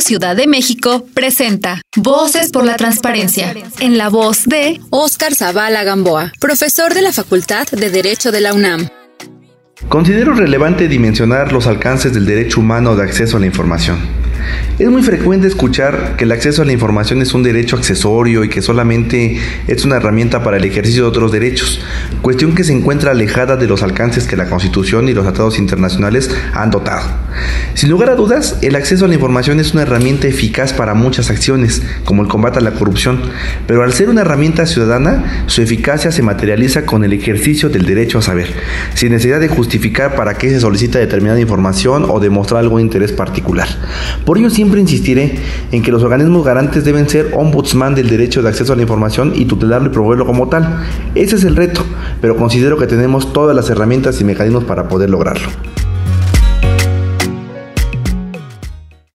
Ciudad de México, presenta Voces por la Transparencia, en la voz de Óscar Zavala Gamboa, profesor de la Facultad de Derecho de la UNAM. Considero relevante dimensionar los alcances del derecho humano de acceso a la información. Es muy frecuente escuchar que el acceso a la información es un derecho accesorio y que solamente es una herramienta para el ejercicio de otros derechos, cuestión que se encuentra alejada de los alcances que la Constitución y los tratados internacionales han dotado. Sin lugar a dudas, el acceso a la información es una herramienta eficaz para muchas acciones, como el combate a la corrupción, pero al ser una herramienta ciudadana, su eficacia se materializa con el ejercicio del derecho a saber, sin necesidad de justificar para qué se solicita determinada información o demostrar algún interés particular. Por ello, siempre insistiré en que los organismos garantes deben ser ombudsman del derecho de acceso a la información y tutelarlo y promoverlo como tal. Ese es el reto, pero considero que tenemos todas las herramientas y mecanismos para poder lograrlo.